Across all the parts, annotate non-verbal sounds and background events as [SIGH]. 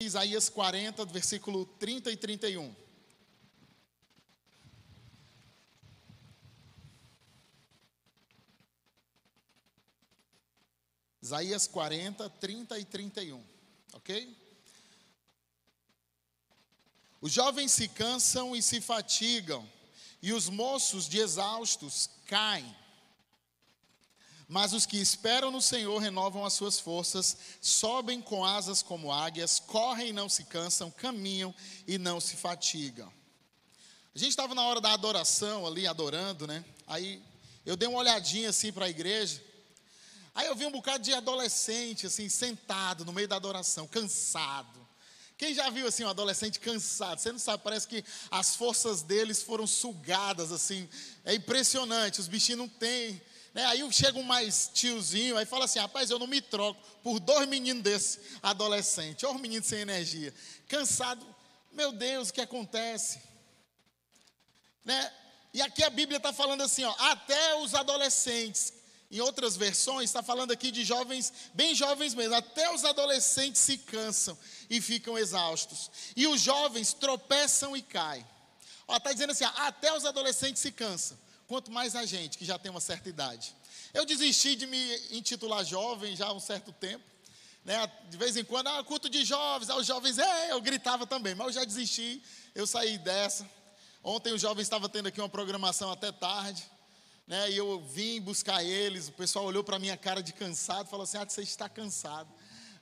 Isaías 40, versículo 30 e 31. Isaías 40, 30 e 31, ok? Os jovens se cansam e se fatigam, e os moços de exaustos caem. Mas os que esperam no Senhor renovam as suas forças, sobem com asas como águias, correm e não se cansam, caminham e não se fatigam. A gente estava na hora da adoração ali, adorando, né? Aí eu dei uma olhadinha assim para a igreja. Aí eu vi um bocado de adolescente, assim, sentado no meio da adoração, cansado. Quem já viu assim um adolescente cansado? Você não sabe, parece que as forças deles foram sugadas assim. É impressionante, os bichinhos não têm né? Aí chega um mais tiozinho, aí fala assim: rapaz, eu não me troco por dois meninos desses adolescentes, ou meninos sem energia, cansado. Meu Deus, o que acontece? Né? E aqui a Bíblia está falando assim: ó, até os adolescentes, em outras versões, está falando aqui de jovens, bem jovens mesmo, até os adolescentes se cansam e ficam exaustos, e os jovens tropeçam e caem. Está dizendo assim: ó, até os adolescentes se cansam quanto mais a gente que já tem uma certa idade. Eu desisti de me intitular jovem já há um certo tempo. Né? De vez em quando, ah, culto de jovens, ah, os jovens, é, eu gritava também, mas eu já desisti, eu saí dessa. Ontem os jovens estavam tendo aqui uma programação até tarde, né? E eu vim buscar eles, o pessoal olhou para minha cara de cansado, falou assim: "Ah, você está cansado".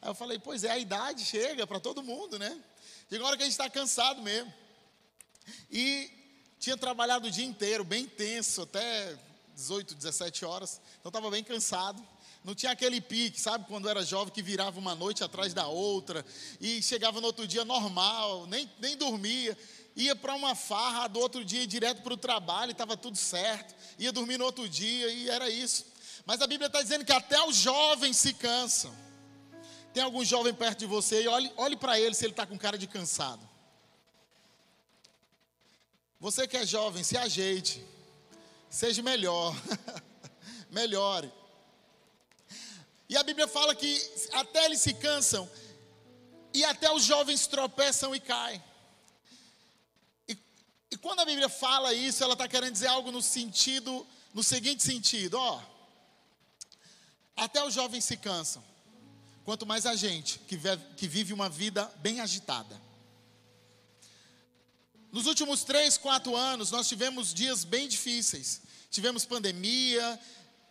Aí eu falei: "Pois é, a idade chega para todo mundo, né? Chega uma hora que a gente está cansado mesmo". E tinha trabalhado o dia inteiro, bem tenso, até 18, 17 horas. Então estava bem cansado. Não tinha aquele pique, sabe, quando era jovem, que virava uma noite atrás da outra. E chegava no outro dia normal, nem, nem dormia. Ia para uma farra, do outro dia direto para o trabalho, estava tudo certo. Ia dormir no outro dia e era isso. Mas a Bíblia está dizendo que até os jovens se cansam. Tem algum jovem perto de você e olhe, olhe para ele se ele está com cara de cansado. Você que é jovem, se ajeite. Seja melhor. [LAUGHS] Melhore. E a Bíblia fala que até eles se cansam e até os jovens tropeçam e caem. E, e quando a Bíblia fala isso, ela está querendo dizer algo no sentido, no seguinte sentido, ó. Até os jovens se cansam. Quanto mais a gente que vive, que vive uma vida bem agitada. Nos últimos três, quatro anos, nós tivemos dias bem difíceis. Tivemos pandemia,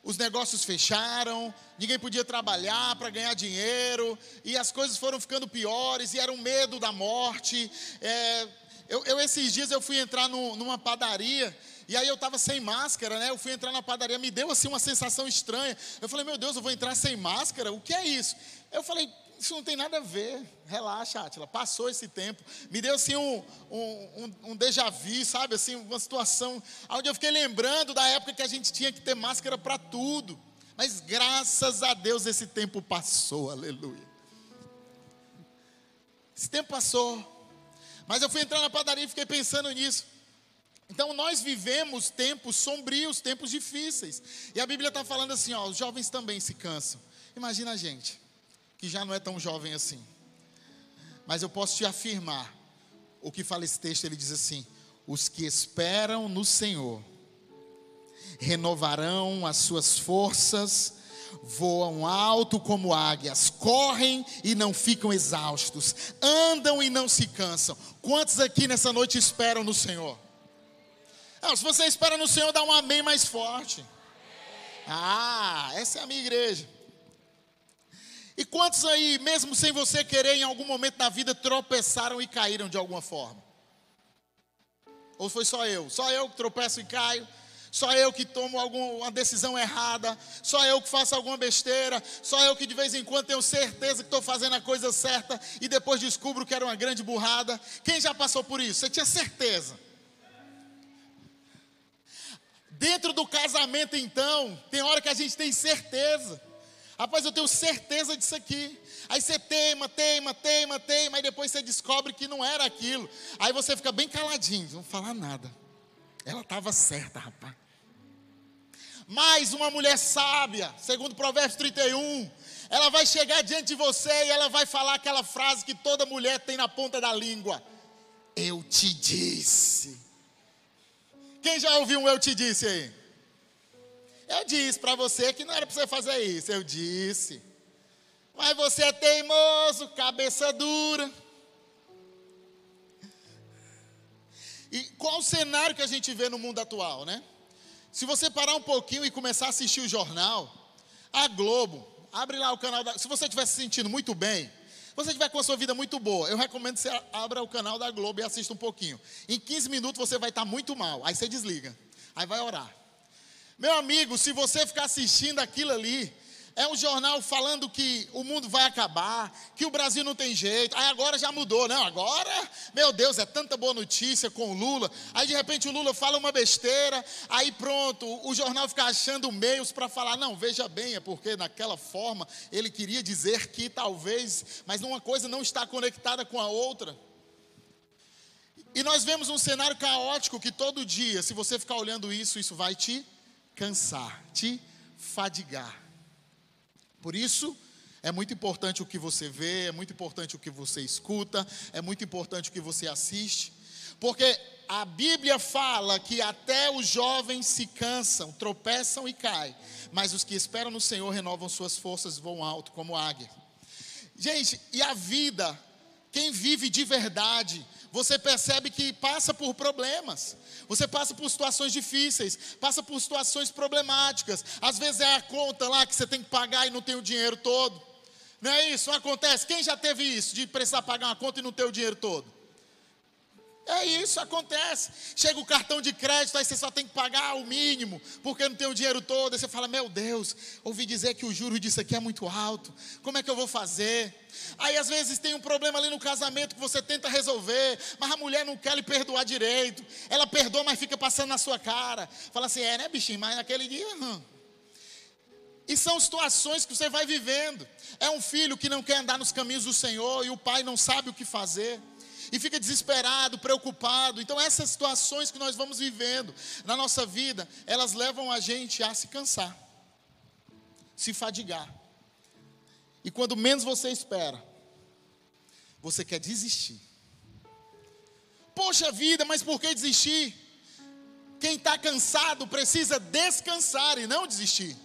os negócios fecharam, ninguém podia trabalhar para ganhar dinheiro, e as coisas foram ficando piores, e era um medo da morte. É, eu, eu, esses dias eu fui entrar no, numa padaria, e aí eu estava sem máscara, né? Eu fui entrar na padaria, me deu assim uma sensação estranha. Eu falei, meu Deus, eu vou entrar sem máscara? O que é isso? Eu falei, isso não tem nada a ver. Relaxa, Átila. Passou esse tempo. Me deu assim um, um, um, déjà vu, sabe? Assim, uma situação onde eu fiquei lembrando da época que a gente tinha que ter máscara para tudo. Mas graças a Deus esse tempo passou, aleluia. Esse tempo passou. Mas eu fui entrar na padaria e fiquei pensando nisso. Então nós vivemos tempos sombrios, tempos difíceis. E a Bíblia está falando assim: ó, os jovens também se cansam. Imagina a gente que já não é tão jovem assim. Mas eu posso te afirmar, o que fala esse texto, ele diz assim: os que esperam no Senhor renovarão as suas forças, voam alto como águias, correm e não ficam exaustos, andam e não se cansam. Quantos aqui nessa noite esperam no Senhor? Não, se você espera no Senhor, dá um amém mais forte. Ah, essa é a minha igreja. E quantos aí, mesmo sem você querer, em algum momento da vida tropeçaram e caíram de alguma forma? Ou foi só eu? Só eu que tropeço e caio? Só eu que tomo alguma decisão errada? Só eu que faço alguma besteira? Só eu que de vez em quando tenho certeza que estou fazendo a coisa certa e depois descubro que era uma grande burrada? Quem já passou por isso? Você tinha certeza? Dentro do casamento, então, tem hora que a gente tem certeza. Rapaz, eu tenho certeza disso aqui. Aí você teima, teima, teima, teima, e depois você descobre que não era aquilo. Aí você fica bem caladinho, não falar nada. Ela estava certa, rapaz. Mas uma mulher sábia, segundo Provérbios 31, Ela vai chegar diante de você e ela vai falar aquela frase que toda mulher tem na ponta da língua: Eu te disse. Quem já ouviu um eu te disse aí? Eu disse para você que não era para você fazer isso. Eu disse. Mas você é teimoso, cabeça dura. E qual o cenário que a gente vê no mundo atual, né? Se você parar um pouquinho e começar a assistir o jornal, a Globo, abre lá o canal da. Se você estiver se sentindo muito bem, você estiver com a sua vida muito boa, eu recomendo que você abra o canal da Globo e assista um pouquinho. Em 15 minutos você vai estar muito mal, aí você desliga, aí vai orar. Meu amigo, se você ficar assistindo aquilo ali, é um jornal falando que o mundo vai acabar, que o Brasil não tem jeito. Aí agora já mudou, não? Agora, meu Deus, é tanta boa notícia com o Lula. Aí de repente o Lula fala uma besteira, aí pronto, o jornal fica achando meios para falar, não, veja bem, é porque naquela forma ele queria dizer que talvez, mas uma coisa não está conectada com a outra. E nós vemos um cenário caótico que todo dia, se você ficar olhando isso, isso vai te cansar, te fadigar. Por isso, é muito importante o que você vê, é muito importante o que você escuta, é muito importante o que você assiste, porque a Bíblia fala que até os jovens se cansam, tropeçam e caem, mas os que esperam no Senhor renovam suas forças e vão alto como águia. Gente, e a vida, quem vive de verdade, você percebe que passa por problemas, você passa por situações difíceis, passa por situações problemáticas. Às vezes é a conta lá que você tem que pagar e não tem o dinheiro todo. Não é isso? Não acontece? Quem já teve isso, de precisar pagar uma conta e não ter o dinheiro todo? É isso, acontece. Chega o cartão de crédito, aí você só tem que pagar o mínimo, porque não tem o dinheiro todo. Aí você fala: Meu Deus, ouvi dizer que o juro disso aqui é muito alto, como é que eu vou fazer? Aí às vezes tem um problema ali no casamento que você tenta resolver, mas a mulher não quer lhe perdoar direito. Ela perdoa, mas fica passando na sua cara. Fala assim: É, né, bichinho? Mas naquele dia. Hum. E são situações que você vai vivendo. É um filho que não quer andar nos caminhos do Senhor e o pai não sabe o que fazer e fica desesperado, preocupado. Então, essas situações que nós vamos vivendo na nossa vida, elas levam a gente a se cansar, se fadigar. E quando menos você espera, você quer desistir. Poxa vida, mas por que desistir? Quem está cansado precisa descansar e não desistir.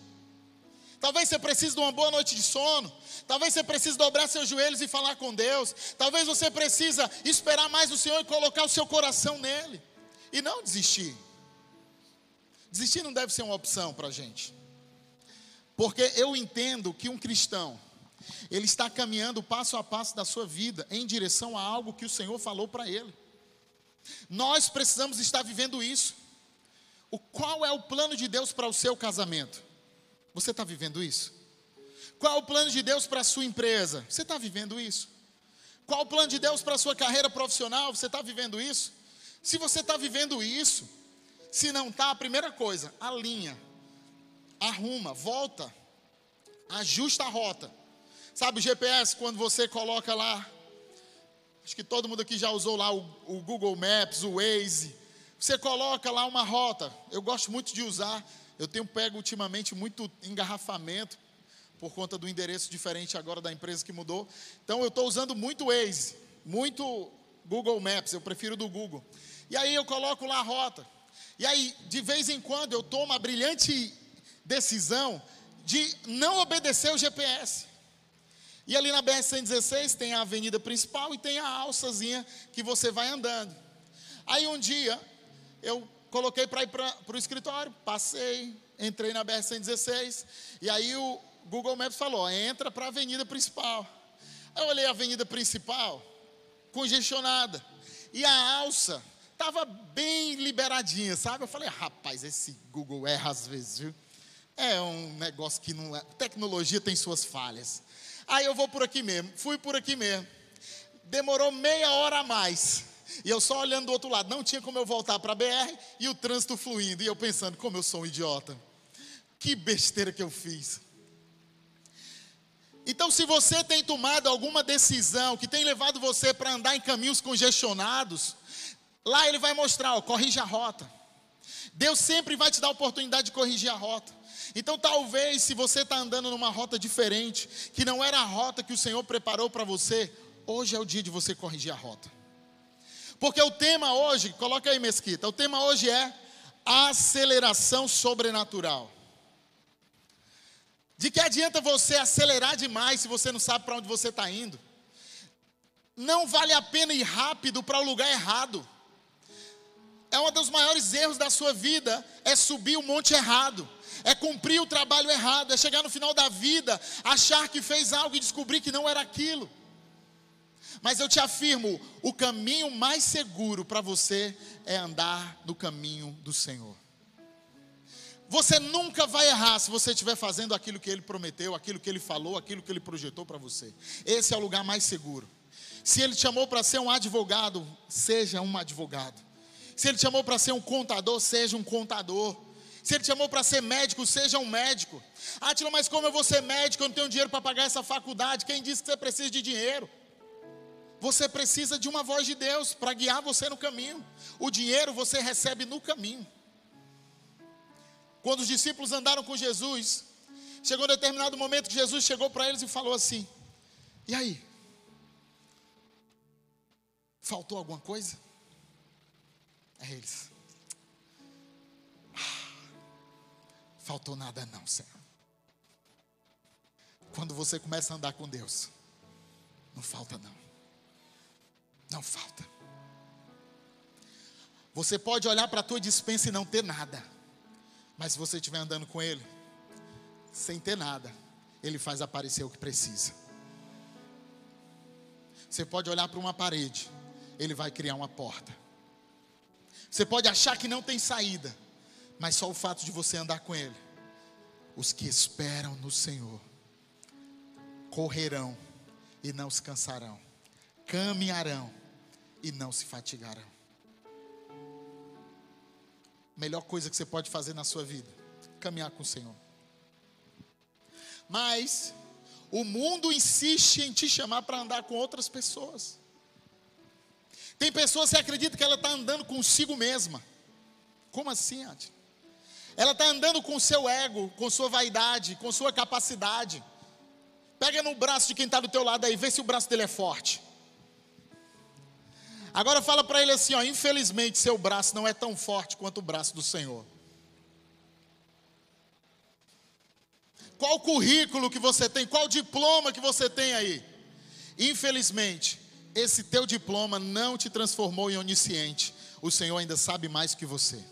Talvez você precise de uma boa noite de sono. Talvez você precise dobrar seus joelhos e falar com Deus. Talvez você precisa esperar mais o Senhor e colocar o seu coração nele. E não desistir. Desistir não deve ser uma opção para a gente. Porque eu entendo que um cristão, ele está caminhando passo a passo da sua vida em direção a algo que o Senhor falou para ele. Nós precisamos estar vivendo isso. O qual é o plano de Deus para o seu casamento? Você está vivendo isso? Qual o plano de Deus para a sua empresa? Você está vivendo isso? Qual o plano de Deus para a sua carreira profissional? Você está vivendo isso? Se você está vivendo isso, se não está, a primeira coisa, alinha, arruma, volta, ajusta a rota. Sabe o GPS, quando você coloca lá, acho que todo mundo aqui já usou lá o, o Google Maps, o Waze, você coloca lá uma rota, eu gosto muito de usar, eu tenho pego ultimamente muito engarrafamento por conta do endereço diferente agora da empresa que mudou. Então eu estou usando muito Waze, muito Google Maps, eu prefiro do Google. E aí eu coloco lá a rota. E aí, de vez em quando, eu tomo a brilhante decisão de não obedecer o GPS. E ali na BR-116 tem a avenida principal e tem a alçazinha que você vai andando. Aí um dia eu coloquei para ir para o escritório, passei, entrei na BR-116, e aí o Google Maps falou: entra para a avenida principal. Eu olhei a avenida principal, congestionada, e a alça estava bem liberadinha, sabe? Eu falei: rapaz, esse Google erra às vezes, viu? É um negócio que não é. Tecnologia tem suas falhas. Aí eu vou por aqui mesmo, fui por aqui mesmo. Demorou meia hora a mais. E eu só olhando do outro lado, não tinha como eu voltar para a BR e o trânsito fluindo. E eu pensando, como eu sou um idiota. Que besteira que eu fiz. Então, se você tem tomado alguma decisão que tem levado você para andar em caminhos congestionados, lá ele vai mostrar, ó, corrija a rota. Deus sempre vai te dar a oportunidade de corrigir a rota. Então, talvez, se você está andando numa rota diferente, que não era a rota que o Senhor preparou para você, hoje é o dia de você corrigir a rota. Porque o tema hoje, coloca aí, Mesquita, o tema hoje é aceleração sobrenatural. De que adianta você acelerar demais se você não sabe para onde você está indo? Não vale a pena ir rápido para o lugar errado. É um dos maiores erros da sua vida, é subir o monte errado é cumprir o trabalho errado, é chegar no final da vida, achar que fez algo e descobrir que não era aquilo. Mas eu te afirmo: o caminho mais seguro para você é andar no caminho do Senhor. Você nunca vai errar se você estiver fazendo aquilo que Ele prometeu, aquilo que Ele falou, aquilo que Ele projetou para você. Esse é o lugar mais seguro. Se Ele te chamou para ser um advogado, seja um advogado. Se Ele te chamou para ser um contador, seja um contador. Se Ele te chamou para ser médico, seja um médico. Ah, Tila, mas como eu vou ser médico? Eu não tenho dinheiro para pagar essa faculdade. Quem disse que você precisa de dinheiro? Você precisa de uma voz de Deus para guiar você no caminho. O dinheiro você recebe no caminho. Quando os discípulos andaram com Jesus, chegou um determinado momento que Jesus chegou para eles e falou assim: E aí? Faltou alguma coisa? É eles. faltou nada, não, Senhor. Quando você começa a andar com Deus, não falta, não. Não falta. Você pode olhar para a tua dispensa e não ter nada, mas se você estiver andando com Ele, sem ter nada, Ele faz aparecer o que precisa. Você pode olhar para uma parede, Ele vai criar uma porta. Você pode achar que não tem saída, mas só o fato de você andar com Ele. Os que esperam no Senhor correrão e não se cansarão, caminharão e não se fatigarão. Melhor coisa que você pode fazer na sua vida, caminhar com o Senhor. Mas o mundo insiste em te chamar para andar com outras pessoas. Tem pessoas que acreditam que ela está andando consigo mesma. Como assim, Ati? Ela está andando com seu ego, com sua vaidade, com sua capacidade. Pega no braço de quem está do teu lado aí, vê se o braço dele é forte. Agora fala para ele assim, ó, infelizmente seu braço não é tão forte quanto o braço do Senhor. Qual currículo que você tem? Qual diploma que você tem aí? Infelizmente, esse teu diploma não te transformou em onisciente. O Senhor ainda sabe mais que você.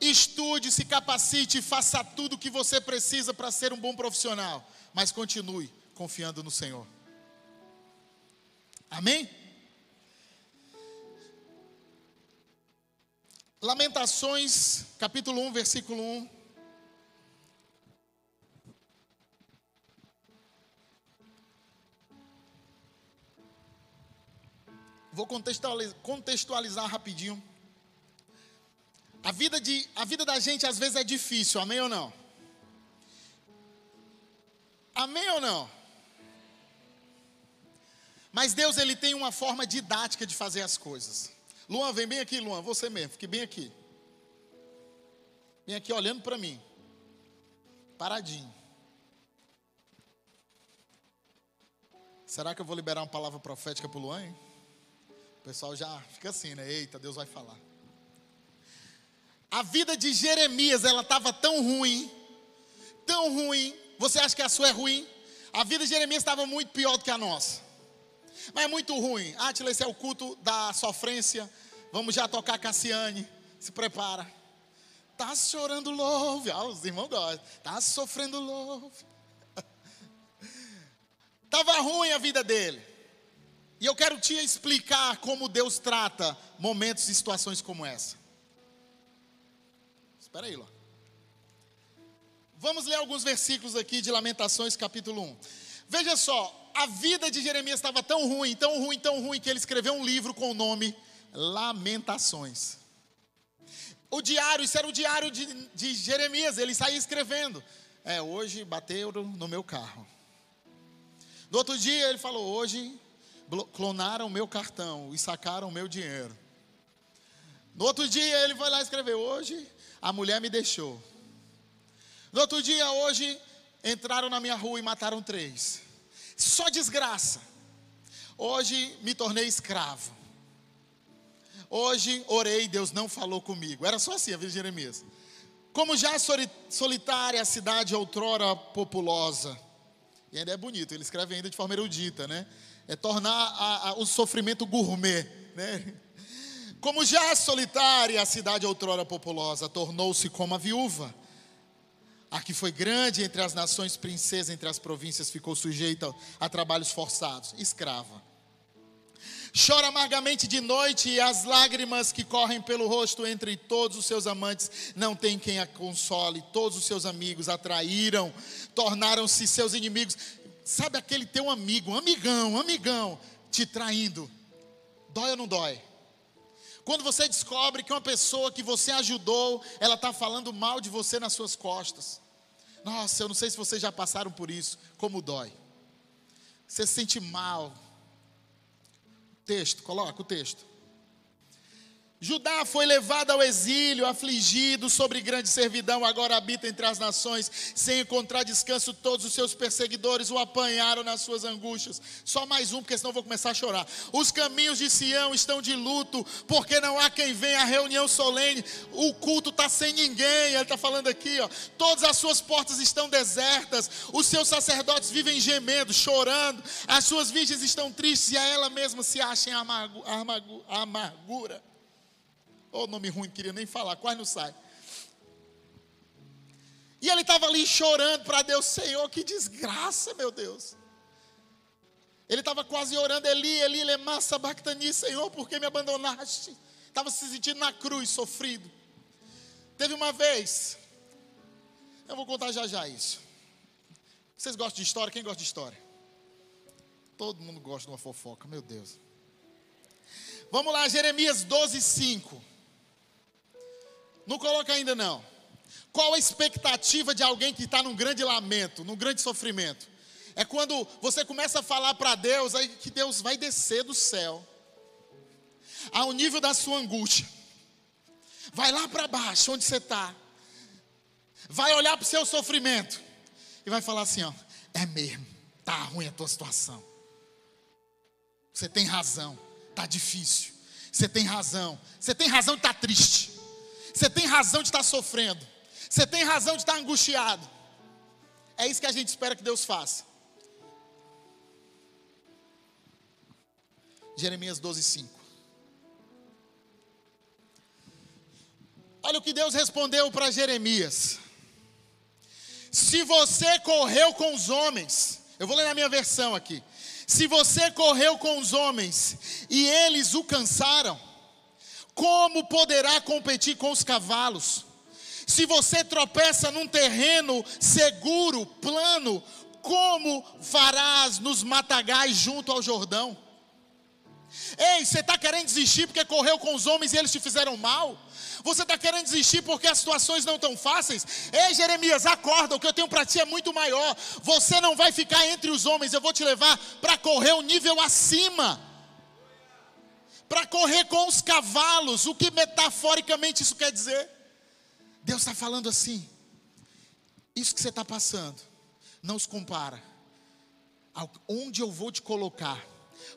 Estude, se capacite, faça tudo o que você precisa para ser um bom profissional, mas continue confiando no Senhor. Amém? Lamentações, capítulo 1, versículo 1. Vou contextualizar, contextualizar rapidinho. A vida, de, a vida da gente às vezes é difícil, amém ou não? Amém ou não? Mas Deus ele tem uma forma didática de fazer as coisas. Luan, vem bem aqui, Luan, você mesmo, fique bem aqui. Vem aqui olhando para mim. Paradinho. Será que eu vou liberar uma palavra profética para o Luan? Hein? O pessoal já fica assim, né? Eita, Deus vai falar. A vida de Jeremias, ela estava tão ruim, tão ruim. Você acha que a sua é ruim? A vida de Jeremias estava muito pior do que a nossa. Mas é muito ruim. Atila, esse é o culto da sofrência. Vamos já tocar Cassiane. Se prepara. Tá chorando louve. Ah, os irmãos gostam. Tá sofrendo louve. [LAUGHS] Estava ruim a vida dele. E eu quero te explicar como Deus trata momentos e situações como essa. Espera aí, Ló. Vamos ler alguns versículos aqui de Lamentações, capítulo 1. Veja só, a vida de Jeremias estava tão ruim, tão ruim, tão ruim, que ele escreveu um livro com o nome Lamentações. O diário, isso era o diário de, de Jeremias, ele saía escrevendo. É, hoje bateram no meu carro. No outro dia ele falou: hoje clonaram meu cartão e sacaram meu dinheiro. No outro dia ele foi lá escrever: Hoje a mulher me deixou. No outro dia, hoje, entraram na minha rua e mataram três. Só desgraça. Hoje me tornei escravo. Hoje orei, Deus não falou comigo. Era só assim a vida de Jeremias. Como já solitária a cidade outrora populosa. E ainda é bonito, ele escreve ainda de forma erudita, né? É tornar a, a, o sofrimento gourmet, né? Como já solitária a cidade outrora populosa, tornou-se como a viúva. A que foi grande entre as nações, princesa entre as províncias, ficou sujeita a trabalhos forçados, escrava. Chora amargamente de noite e as lágrimas que correm pelo rosto entre todos os seus amantes não tem quem a console. Todos os seus amigos a traíram, tornaram-se seus inimigos. Sabe aquele teu amigo, amigão, amigão, te traindo? Dói ou não dói? Quando você descobre que uma pessoa que você ajudou, ela está falando mal de você nas suas costas. Nossa, eu não sei se vocês já passaram por isso, como dói. Você se sente mal, Texto, coloca o texto. Judá foi levado ao exílio, afligido, sobre grande servidão, agora habita entre as nações, sem encontrar descanso, todos os seus perseguidores o apanharam nas suas angústias. Só mais um, porque senão eu vou começar a chorar. Os caminhos de Sião estão de luto, porque não há quem venha à reunião solene, o culto está sem ninguém, ele está falando aqui, ó. Todas as suas portas estão desertas, os seus sacerdotes vivem gemendo, chorando, as suas virgens estão tristes e a ela mesma se acha em amargura. Ô oh, nome ruim, queria nem falar, quase não sai. E ele estava ali chorando para Deus, Senhor, que desgraça, meu Deus. Ele estava quase orando, Eli, Eli, lemassa bactani, Senhor, por que me abandonaste? Estava se sentindo na cruz, sofrido. Teve uma vez, eu vou contar já já isso. Vocês gostam de história? Quem gosta de história? Todo mundo gosta de uma fofoca, meu Deus. Vamos lá, Jeremias 12, 5. Não coloca ainda não. Qual a expectativa de alguém que está num grande lamento, num grande sofrimento? É quando você começa a falar para Deus, aí que Deus vai descer do céu, ao nível da sua angústia, vai lá para baixo, onde você está, vai olhar para o seu sofrimento e vai falar assim: ó, é mesmo, tá ruim a tua situação. Você tem razão, tá difícil. Você tem razão, você tem razão de estar tá triste. Você tem razão de estar sofrendo. Você tem razão de estar angustiado. É isso que a gente espera que Deus faça. Jeremias 12, 5. Olha o que Deus respondeu para Jeremias. Se você correu com os homens, eu vou ler na minha versão aqui. Se você correu com os homens e eles o cansaram, como poderá competir com os cavalos? Se você tropeça num terreno seguro, plano, como farás nos matagais junto ao Jordão? Ei, você está querendo desistir porque correu com os homens e eles te fizeram mal? Você está querendo desistir porque as situações não estão fáceis? Ei, Jeremias, acorda, o que eu tenho para ti é muito maior. Você não vai ficar entre os homens, eu vou te levar para correr um nível acima para correr com os cavalos. O que metaforicamente isso quer dizer? Deus está falando assim: isso que você está passando, não se compara. Onde eu vou te colocar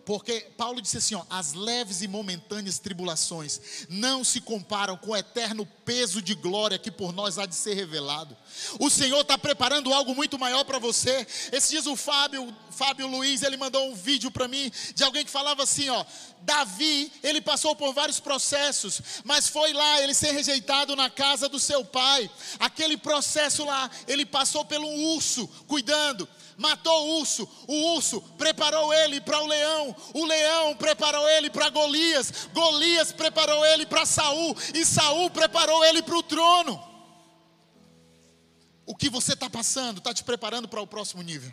porque Paulo disse assim: ó, as leves e momentâneas tribulações não se comparam com o eterno peso de glória que por nós há de ser revelado. O Senhor está preparando algo muito maior para você. Esses dias o Fábio, Fábio Luiz, ele mandou um vídeo para mim de alguém que falava assim: ó, Davi, ele passou por vários processos, mas foi lá ele ser rejeitado na casa do seu pai. Aquele processo lá, ele passou pelo urso cuidando matou o urso, o urso preparou ele para o leão, o leão preparou ele para Golias, Golias preparou ele para Saul, e Saul preparou ele para o trono. O que você está passando está te preparando para o próximo nível.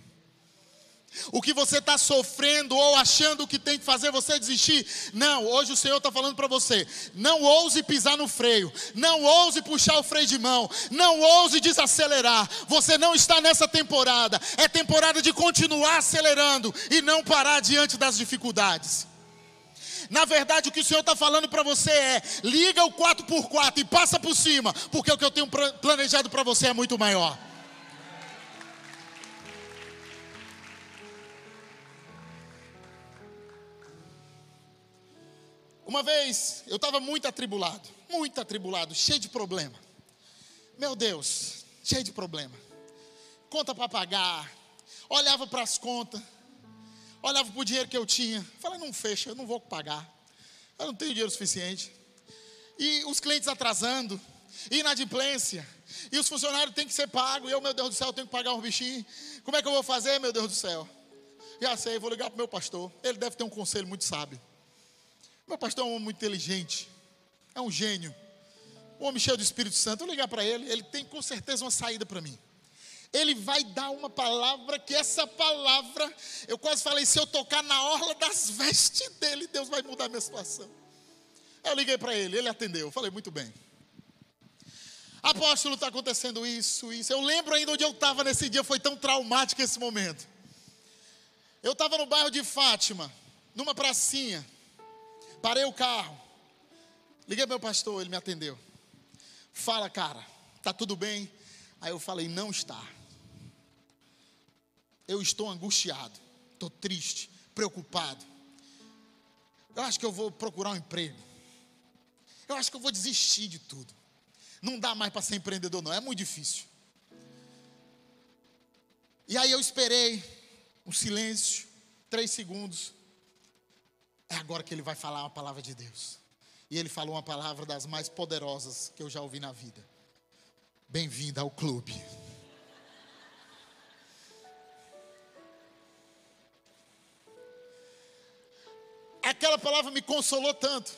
O que você está sofrendo ou achando que tem que fazer você desistir. Não, hoje o Senhor está falando para você: não ouse pisar no freio, não ouse puxar o freio de mão, não ouse desacelerar. Você não está nessa temporada, é temporada de continuar acelerando e não parar diante das dificuldades. Na verdade, o que o Senhor está falando para você é: liga o 4x4 e passa por cima, porque o que eu tenho planejado para você é muito maior. Uma vez eu estava muito atribulado, muito atribulado, cheio de problema. Meu Deus, cheio de problema. Conta para pagar, olhava para as contas, olhava para o dinheiro que eu tinha. Falei, não fecha, eu não vou pagar. Eu não tenho dinheiro suficiente. E os clientes atrasando, inadimplência. E os funcionários têm que ser pagos. E eu, meu Deus do céu, tenho que pagar um bichinho. Como é que eu vou fazer, meu Deus do céu? Já sei, vou ligar para o meu pastor. Ele deve ter um conselho muito sábio. Meu pastor é um homem muito inteligente, é um gênio, um homem cheio do Espírito Santo. Eu ligar para ele, ele tem com certeza uma saída para mim. Ele vai dar uma palavra que essa palavra, eu quase falei, se eu tocar na orla das vestes dele, Deus vai mudar a minha situação. Eu liguei para ele, ele atendeu. Eu falei, muito bem. Apóstolo, está acontecendo isso, isso. Eu lembro ainda onde eu estava nesse dia, foi tão traumático esse momento. Eu estava no bairro de Fátima, numa pracinha. Parei o carro. Liguei para meu pastor, ele me atendeu. Fala, cara, tá tudo bem? Aí eu falei, não está. Eu estou angustiado, estou triste, preocupado. Eu acho que eu vou procurar um emprego. Eu acho que eu vou desistir de tudo. Não dá mais para ser empreendedor, não, é muito difícil. E aí eu esperei um silêncio, três segundos. É agora que ele vai falar uma palavra de Deus. E ele falou uma palavra das mais poderosas que eu já ouvi na vida. Bem-vinda ao clube. Aquela palavra me consolou tanto.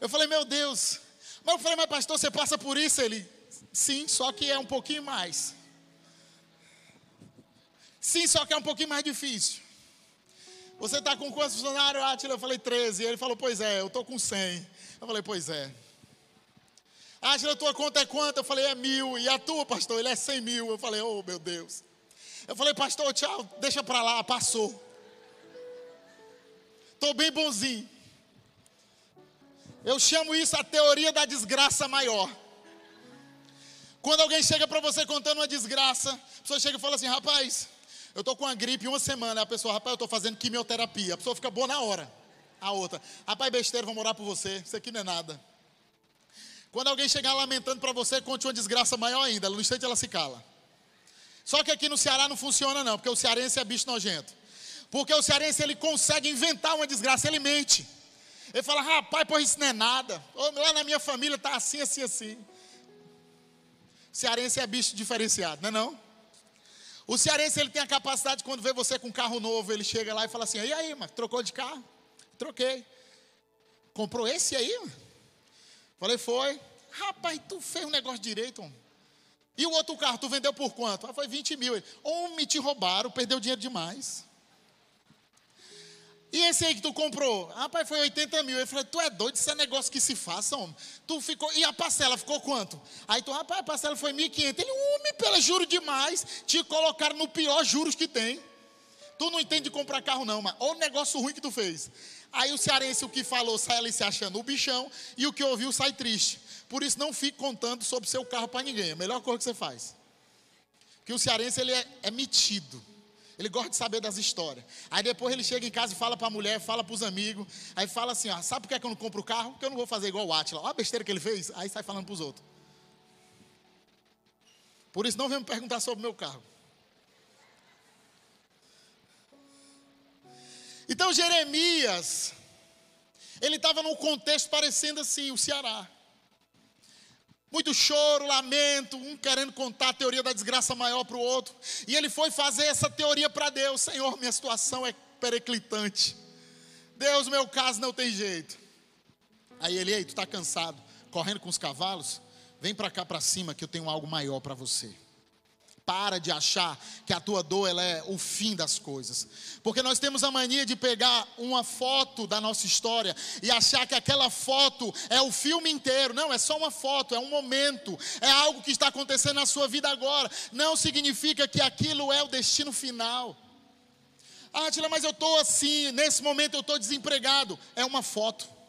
Eu falei, meu Deus. Mas eu falei, mas pastor, você passa por isso? Ele, sim, só que é um pouquinho mais. Sim, só que é um pouquinho mais difícil. Você está com quantos funcionários, Atila? Eu falei 13. Ele falou, pois é, eu estou com 100. Eu falei, pois é. Atila, tua conta é quanto? Eu falei, é mil. E a tua, pastor? Ele é 100 mil. Eu falei, oh meu Deus. Eu falei, pastor, tchau, deixa para lá, passou. Estou bem bonzinho. Eu chamo isso a teoria da desgraça maior. Quando alguém chega para você contando uma desgraça, a pessoa chega e fala assim: rapaz, eu estou com uma gripe uma semana. A pessoa, rapaz, eu estou fazendo quimioterapia. A pessoa fica boa na hora. A outra, rapaz, besteira, vou morar por você. Isso aqui não é nada. Quando alguém chegar lamentando para você, conte uma desgraça maior ainda. No instante ela se cala. Só que aqui no Ceará não funciona, não, porque o cearense é bicho nojento. Porque o cearense ele consegue inventar uma desgraça, ele mente. Ele fala, rapaz, pois isso não é nada. Lá na minha família está assim, assim, assim. Cearense é bicho diferenciado, não é não? O cearense ele tem a capacidade, quando vê você com carro novo, ele chega lá e fala assim: e aí, mas trocou de carro? Troquei. Comprou esse aí? Mano? Falei, foi. Rapaz, tu fez um negócio direito. E o outro carro, tu vendeu por quanto? Ah, foi 20 mil. Homem, te roubaram, perdeu dinheiro demais. E esse aí que tu comprou? Rapaz, foi 80 mil. Eu falei, tu é doido, isso é negócio que se faça, homem. Tu ficou, e a parcela ficou quanto? Aí tu, rapaz, a parcela foi 1.500. Ele, homem, pela juro demais. Te colocaram no pior juros que tem. Tu não entende de comprar carro não, mas olha o negócio ruim que tu fez. Aí o cearense, o que falou, sai ali se achando o bichão. E o que ouviu, sai triste. Por isso, não fique contando sobre seu carro para ninguém. É a melhor coisa que você faz. Porque o cearense, ele é, é metido. Ele gosta de saber das histórias. Aí depois ele chega em casa e fala para a mulher, fala para os amigos. Aí fala assim: ó, sabe por que, é que eu não compro o carro? Porque eu não vou fazer igual o Atila. Olha a besteira que ele fez. Aí sai falando para os outros. Por isso não vem me perguntar sobre o meu carro. Então Jeremias, ele estava num contexto parecendo assim, o Ceará. Muito choro, lamento, um querendo contar a teoria da desgraça maior para o outro. E ele foi fazer essa teoria para Deus: Senhor, minha situação é periclitante. Deus, meu caso não tem jeito. Aí ele, ei, tu está cansado, correndo com os cavalos? Vem para cá para cima que eu tenho algo maior para você. Para de achar que a tua dor ela é o fim das coisas. Porque nós temos a mania de pegar uma foto da nossa história e achar que aquela foto é o filme inteiro. Não, é só uma foto, é um momento, é algo que está acontecendo na sua vida agora. Não significa que aquilo é o destino final. Ah, Tila, mas eu estou assim, nesse momento eu estou desempregado. É uma foto.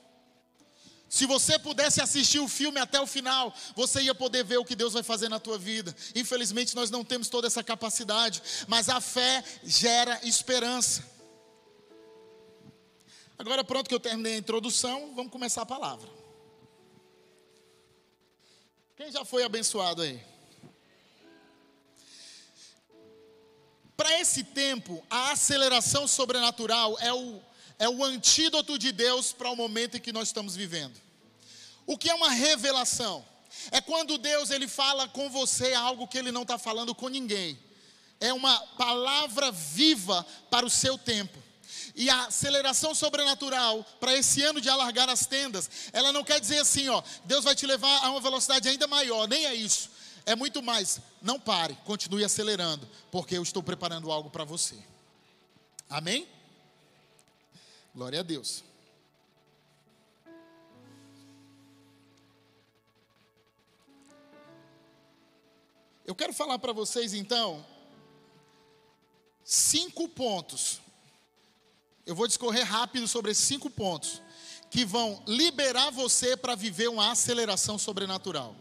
Se você pudesse assistir o filme até o final, você ia poder ver o que Deus vai fazer na tua vida. Infelizmente, nós não temos toda essa capacidade, mas a fé gera esperança. Agora, pronto que eu terminei a introdução, vamos começar a palavra. Quem já foi abençoado aí? Para esse tempo, a aceleração sobrenatural é o, é o antídoto de Deus para o momento em que nós estamos vivendo. O que é uma revelação? É quando Deus ele fala com você algo que ele não está falando com ninguém. É uma palavra viva para o seu tempo. E a aceleração sobrenatural para esse ano de alargar as tendas, ela não quer dizer assim, ó, Deus vai te levar a uma velocidade ainda maior, nem é isso. É muito mais. Não pare, continue acelerando, porque eu estou preparando algo para você. Amém? Glória a Deus. Eu quero falar para vocês então cinco pontos. Eu vou discorrer rápido sobre esses cinco pontos que vão liberar você para viver uma aceleração sobrenatural.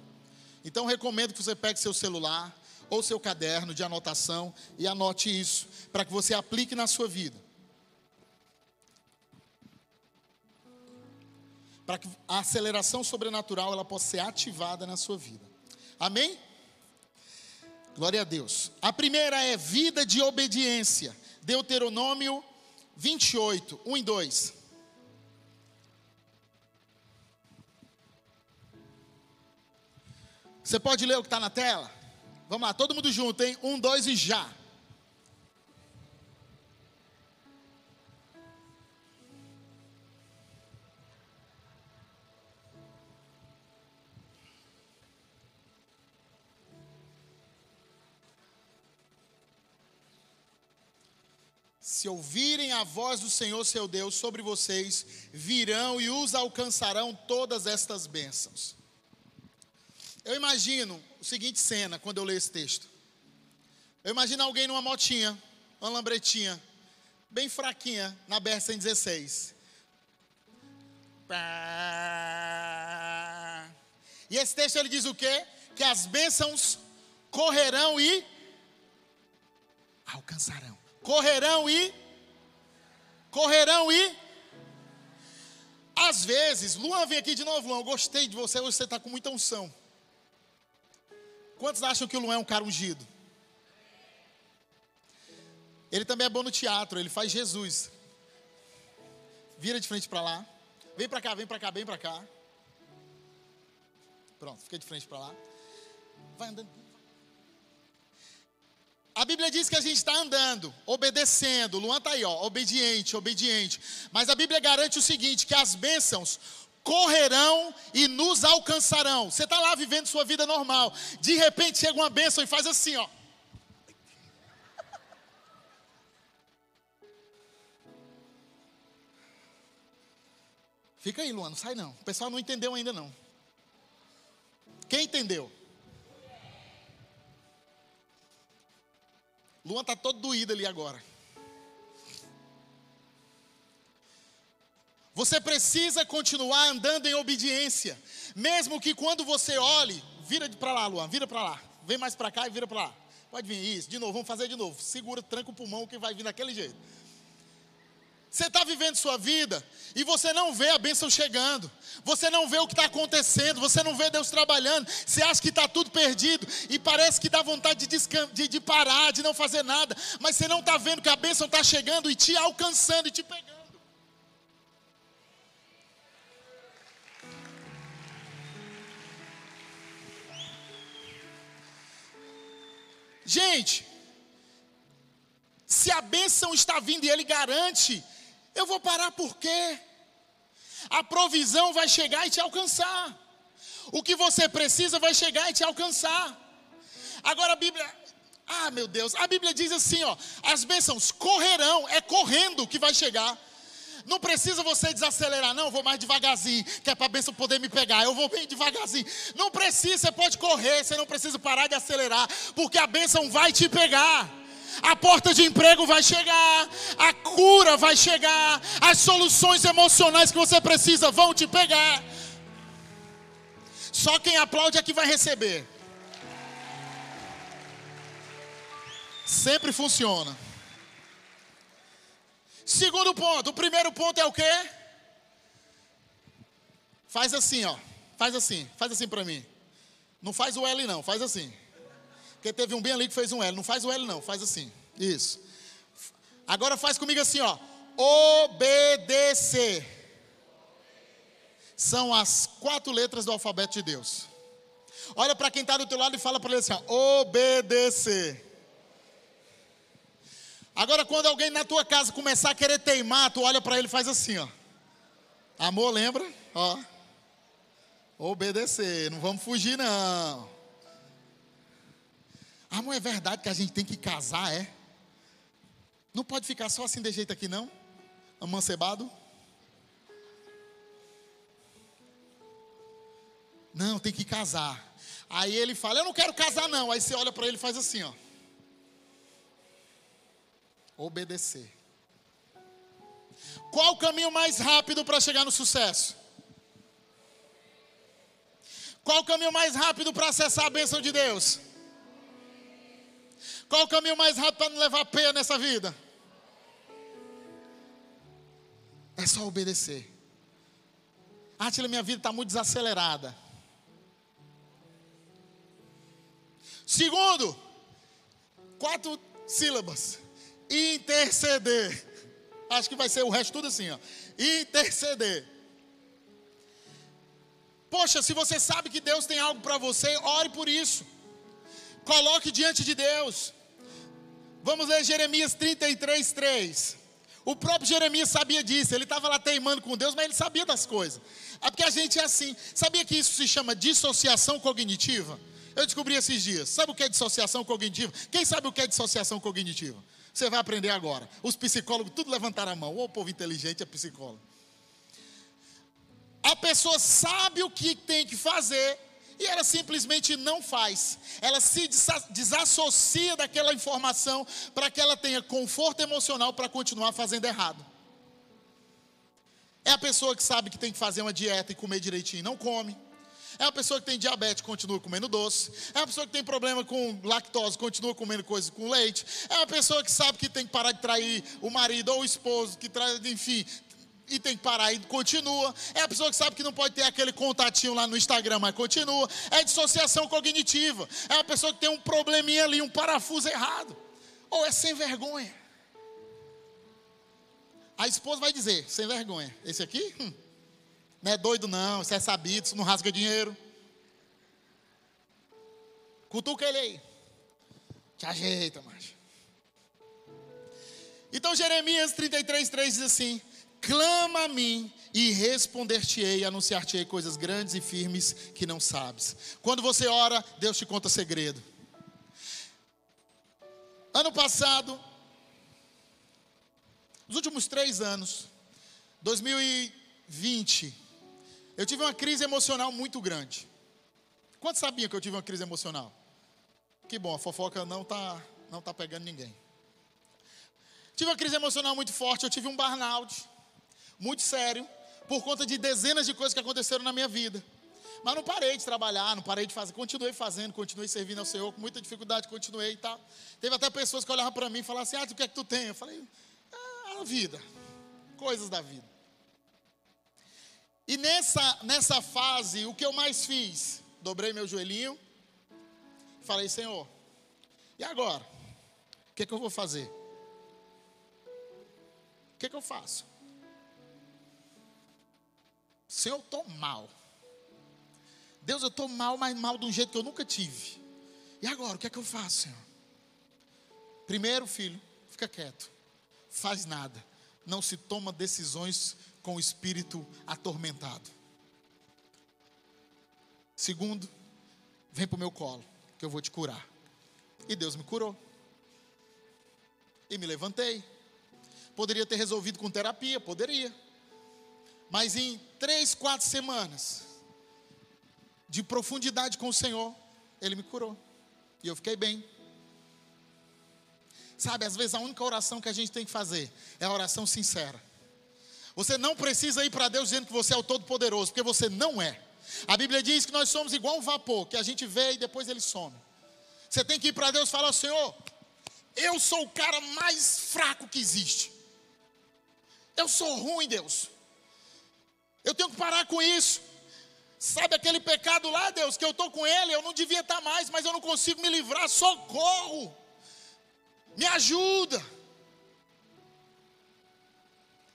Então recomendo que você pegue seu celular ou seu caderno de anotação e anote isso para que você aplique na sua vida. Para que a aceleração sobrenatural ela possa ser ativada na sua vida. Amém? Glória a Deus. A primeira é vida de obediência. Deuteronômio 28, 1 e 2. Você pode ler o que está na tela? Vamos lá, todo mundo junto, hein? Um, dois e já. Se ouvirem a voz do Senhor seu Deus sobre vocês, virão e os alcançarão todas estas bênçãos. Eu imagino o seguinte cena quando eu leio esse texto. Eu imagino alguém numa motinha, uma lambretinha, bem fraquinha, na BR-116. E esse texto ele diz o quê? Que as bênçãos correrão e alcançarão correrão e correrão e às vezes, Luan vem aqui de novo, Luan, eu gostei de você, hoje você está com muita unção. Quantos acham que o Luan é um cara ungido? Ele também é bom no teatro, ele faz Jesus. Vira de frente para lá. Vem para cá, vem para cá, vem para cá. Pronto, fica de frente para lá. Vai andando. A Bíblia diz que a gente está andando, obedecendo. Luan está aí, ó, obediente, obediente. Mas a Bíblia garante o seguinte: que as bênçãos correrão e nos alcançarão. Você está lá vivendo sua vida normal. De repente chega uma bênção e faz assim, ó. Fica aí, Luan, não sai não. O pessoal não entendeu ainda não. Quem entendeu? Luan está todo doído ali agora. Você precisa continuar andando em obediência, mesmo que quando você olhe, vira para lá, Luan, vira para lá, vem mais para cá e vira para lá. Pode vir isso, de novo, vamos fazer de novo. Segura, tranca o pulmão que vai vir daquele jeito. Você está vivendo sua vida e você não vê a bênção chegando, você não vê o que está acontecendo, você não vê Deus trabalhando, você acha que está tudo perdido e parece que dá vontade de, de, de parar, de não fazer nada, mas você não está vendo que a bênção está chegando e te alcançando e te pegando. Gente, se a bênção está vindo e Ele garante eu vou parar por quê? A provisão vai chegar e te alcançar. O que você precisa vai chegar e te alcançar. Agora a Bíblia, ah meu Deus, a Bíblia diz assim, ó, as bênçãos correrão, é correndo que vai chegar. Não precisa você desacelerar, não, eu vou mais devagarzinho, que é para a bênção poder me pegar. Eu vou bem devagarzinho. Não precisa, você pode correr, você não precisa parar de acelerar, porque a bênção vai te pegar. A porta de emprego vai chegar, a cura vai chegar, as soluções emocionais que você precisa vão te pegar. Só quem aplaude é que vai receber. Sempre funciona. Segundo ponto, o primeiro ponto é o quê? Faz assim, ó. Faz assim, faz assim para mim. Não faz o L não, faz assim. Porque teve um bem ali que fez um L. Não faz o L não, faz assim. Isso. Agora faz comigo assim, ó. Obedecer. São as quatro letras do alfabeto de Deus. Olha para quem está do teu lado e fala para ele assim, ó, obedecer. Agora, quando alguém na tua casa começar a querer teimar, tu olha para ele e faz assim, ó. Amor, lembra? Ó. Obedecer, não vamos fugir não. Amor, é verdade que a gente tem que casar, é? Não pode ficar só assim de jeito aqui não? Amancebado? Não, tem que casar. Aí ele fala, eu não quero casar não. Aí você olha para ele e faz assim, ó obedecer. Qual o caminho mais rápido para chegar no sucesso? Qual o caminho mais rápido para acessar a bênção de Deus? Qual o caminho mais rápido para não levar peia nessa vida? É só obedecer. Atila, minha vida está muito desacelerada. Segundo, quatro sílabas interceder. Acho que vai ser o resto tudo assim, ó. Interceder. Poxa, se você sabe que Deus tem algo para você, ore por isso. Coloque diante de Deus. Vamos ler Jeremias 33, 3. O próprio Jeremias sabia disso, ele estava lá teimando com Deus, mas ele sabia das coisas. É porque a gente é assim. Sabia que isso se chama dissociação cognitiva? Eu descobri esses dias. Sabe o que é dissociação cognitiva? Quem sabe o que é dissociação cognitiva? Você vai aprender agora. Os psicólogos tudo levantaram a mão. O povo inteligente é psicólogo. A pessoa sabe o que tem que fazer e ela simplesmente não faz. Ela se desassocia daquela informação para que ela tenha conforto emocional para continuar fazendo errado. É a pessoa que sabe que tem que fazer uma dieta e comer direitinho e não come. É uma pessoa que tem diabetes, continua comendo doce. É uma pessoa que tem problema com lactose, continua comendo coisas com leite. É uma pessoa que sabe que tem que parar de trair o marido ou o esposo, que traz, enfim, e tem que parar e continua. É a pessoa que sabe que não pode ter aquele contatinho lá no Instagram, mas continua. É dissociação cognitiva. É a pessoa que tem um probleminha ali, um parafuso errado. Ou é sem vergonha. A esposa vai dizer, sem vergonha. Esse aqui? Hum. Não é doido, não. Isso é sabido, isso não rasga dinheiro. Cutuca ele aí. Te ajeita, macho. Então Jeremias 33, 3 diz assim: Clama a mim e responder-te-ei, anunciar-te-ei coisas grandes e firmes que não sabes. Quando você ora, Deus te conta segredo. Ano passado, nos últimos três anos, 2020, eu tive uma crise emocional muito grande. Quantos sabiam que eu tive uma crise emocional? Que bom, a fofoca não está não tá pegando ninguém. Tive uma crise emocional muito forte, eu tive um burnout muito sério, por conta de dezenas de coisas que aconteceram na minha vida. Mas não parei de trabalhar, não parei de fazer, continuei fazendo, continuei servindo ao Senhor, com muita dificuldade, continuei e tal. Teve até pessoas que olhavam para mim e falavam assim: Ah, o que é que tu tem? Eu falei: ah, a vida, coisas da vida. E nessa, nessa fase, o que eu mais fiz? Dobrei meu joelhinho, falei, Senhor, e agora? O que, é que eu vou fazer? O que, é que eu faço? Senhor, eu estou mal. Deus, eu estou mal, mas mal de um jeito que eu nunca tive. E agora, o que é que eu faço, Senhor? Primeiro, filho, fica quieto. Faz nada. Não se toma decisões com o espírito atormentado. Segundo, vem para o meu colo, que eu vou te curar. E Deus me curou. E me levantei. Poderia ter resolvido com terapia, poderia. Mas em três, quatro semanas de profundidade com o Senhor, Ele me curou. E eu fiquei bem. Sabe, às vezes a única oração que a gente tem que fazer é a oração sincera. Você não precisa ir para Deus dizendo que você é o Todo-Poderoso, porque você não é. A Bíblia diz que nós somos igual um vapor, que a gente vê e depois ele some. Você tem que ir para Deus e falar: Senhor, eu sou o cara mais fraco que existe. Eu sou ruim, Deus. Eu tenho que parar com isso. Sabe aquele pecado lá, Deus, que eu estou com ele, eu não devia estar mais, mas eu não consigo me livrar. Socorro! Me ajuda!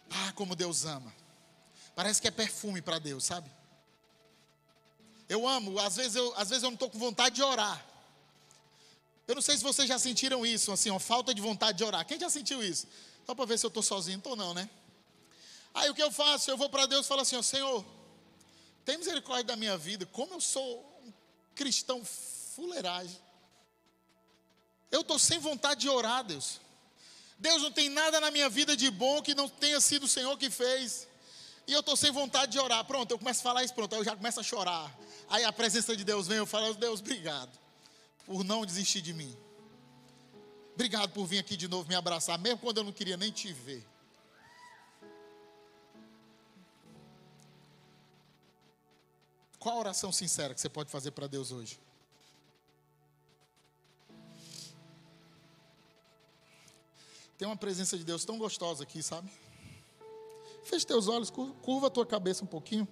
Ah, como Deus ama. Parece que é perfume para Deus, sabe? Eu amo, às vezes eu, às vezes eu não estou com vontade de orar. Eu não sei se vocês já sentiram isso, assim, uma falta de vontade de orar. Quem já sentiu isso? Só para ver se eu estou sozinho, estou não, né? Aí o que eu faço? Eu vou para Deus e falo assim, Senhor, tem misericórdia da minha vida, como eu sou um cristão fuleiragem. Eu estou sem vontade de orar, Deus. Deus não tem nada na minha vida de bom que não tenha sido o Senhor que fez. E eu estou sem vontade de orar. Pronto, eu começo a falar isso, pronto, aí eu já começo a chorar. Aí a presença de Deus vem, eu falo, Deus, obrigado por não desistir de mim. Obrigado por vir aqui de novo me abraçar, mesmo quando eu não queria nem te ver. Qual a oração sincera que você pode fazer para Deus hoje? Tem uma presença de Deus tão gostosa aqui, sabe? Feche teus olhos, curva a tua cabeça um pouquinho.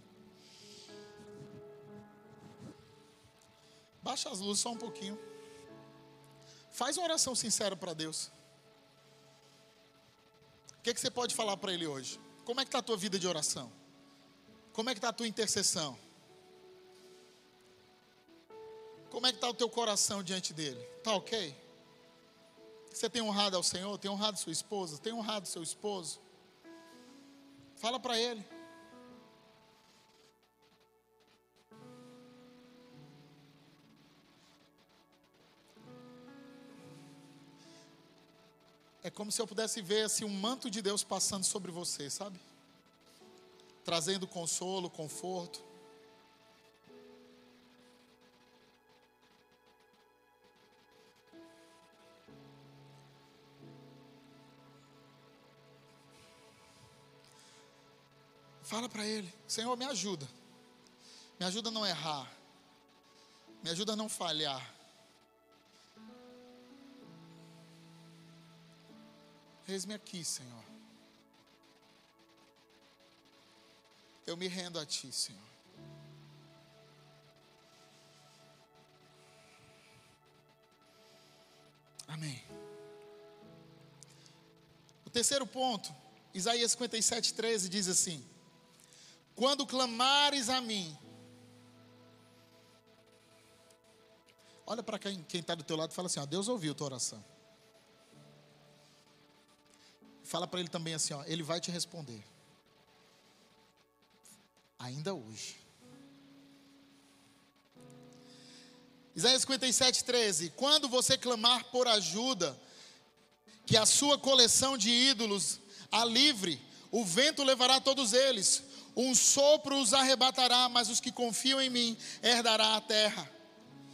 Baixa as luzes só um pouquinho. Faz uma oração sincera para Deus. O que, é que você pode falar para Ele hoje? Como é que está a tua vida de oração? Como é que está a tua intercessão? Como é que está o teu coração diante dele? Está ok? Você tem honrado ao Senhor? Tem honrado sua esposa? Tem honrado seu esposo? Fala para ele. É como se eu pudesse ver assim, um manto de Deus passando sobre você, sabe? Trazendo consolo, conforto. Fala para Ele: Senhor, me ajuda. Me ajuda a não errar. Me ajuda a não falhar. Eis-me aqui, Senhor. Eu me rendo a Ti, Senhor. Amém. O terceiro ponto, Isaías 57, 13 diz assim: quando clamares a mim, olha para quem está do teu lado e fala assim: ó, Deus ouviu tua oração. Fala para ele também assim: ó, Ele vai te responder. Ainda hoje. Isaías 57, 13. Quando você clamar por ajuda, que a sua coleção de ídolos a livre, o vento levará todos eles, um sopro os arrebatará, mas os que confiam em mim herdará a terra.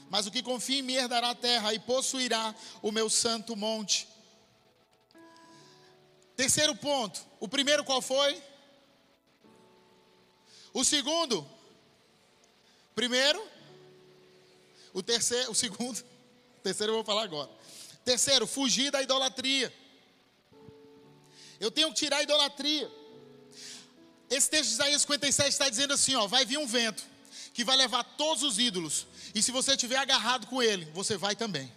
Mas o que confia em mim herdará a terra e possuirá o meu santo monte. Terceiro ponto. O primeiro qual foi? O segundo? Primeiro? O terceiro, o segundo? O terceiro eu vou falar agora. Terceiro, fugir da idolatria. Eu tenho que tirar a idolatria. Esse texto de Isaías 57 está dizendo assim: ó, vai vir um vento que vai levar todos os ídolos, e se você estiver agarrado com ele, você vai também.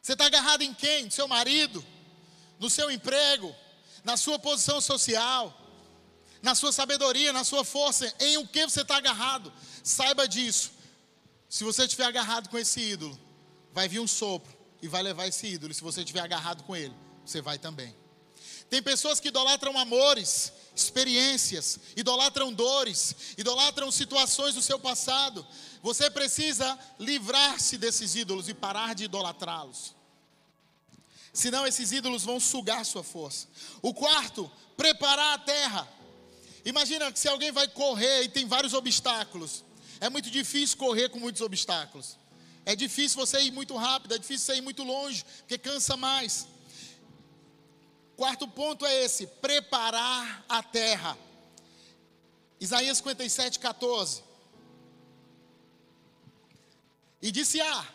Você está agarrado em quem? No seu marido, no seu emprego, na sua posição social, na sua sabedoria, na sua força, em o que você está agarrado. Saiba disso. Se você estiver agarrado com esse ídolo, vai vir um sopro e vai levar esse ídolo. E se você estiver agarrado com ele, você vai também. Tem pessoas que idolatram amores, experiências, idolatram dores, idolatram situações do seu passado. Você precisa livrar-se desses ídolos e parar de idolatrá-los. Senão esses ídolos vão sugar sua força. O quarto, preparar a terra. Imagina que se alguém vai correr e tem vários obstáculos. É muito difícil correr com muitos obstáculos. É difícil você ir muito rápido, é difícil você ir muito longe, porque cansa mais. Quarto ponto é esse: preparar a terra. Isaías 57, 14. E disse A, ah,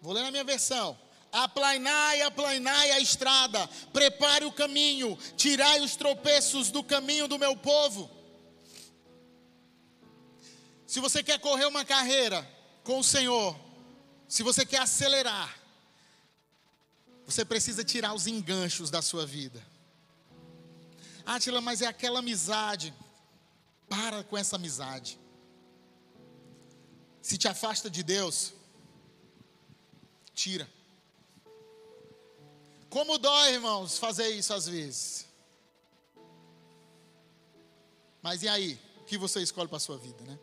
vou ler na minha versão: Aplainai, aplainai a estrada, prepare o caminho, tirai os tropeços do caminho do meu povo. Se você quer correr uma carreira com o Senhor, se você quer acelerar, você precisa tirar os enganchos da sua vida. Átila, mas é aquela amizade. Para com essa amizade. Se te afasta de Deus, tira. Como dói, irmãos, fazer isso às vezes. Mas e aí? O que você escolhe para a sua vida, né?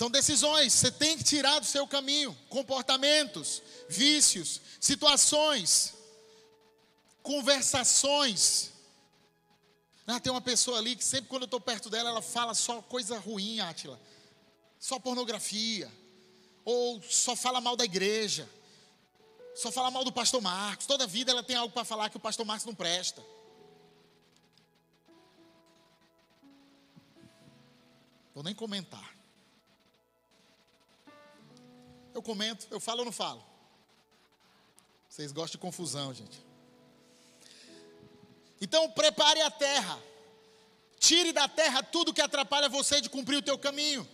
São decisões, você tem que tirar do seu caminho comportamentos, vícios, situações, conversações. Ah, tem uma pessoa ali que sempre quando eu estou perto dela, ela fala só coisa ruim, Átila. Só pornografia. Ou só fala mal da igreja. Só fala mal do pastor Marcos. Toda vida ela tem algo para falar que o pastor Marcos não presta. Vou nem comentar. Eu comento, eu falo ou não falo? Vocês gostam de confusão, gente. Então prepare a terra. Tire da terra tudo que atrapalha você de cumprir o teu caminho.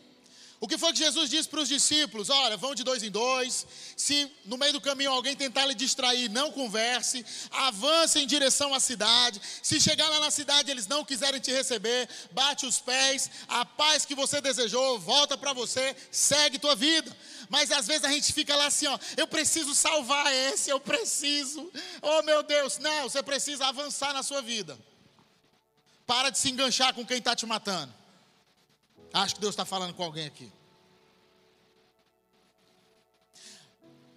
O que foi que Jesus disse para os discípulos? Olha, vão de dois em dois. Se no meio do caminho alguém tentar lhe distrair, não converse. Avance em direção à cidade. Se chegar lá na cidade eles não quiserem te receber, bate os pés. A paz que você desejou volta para você. Segue tua vida. Mas às vezes a gente fica lá assim, ó. Eu preciso salvar esse, eu preciso. Oh meu Deus, não. Você precisa avançar na sua vida. Para de se enganchar com quem está te matando. Acho que Deus está falando com alguém aqui.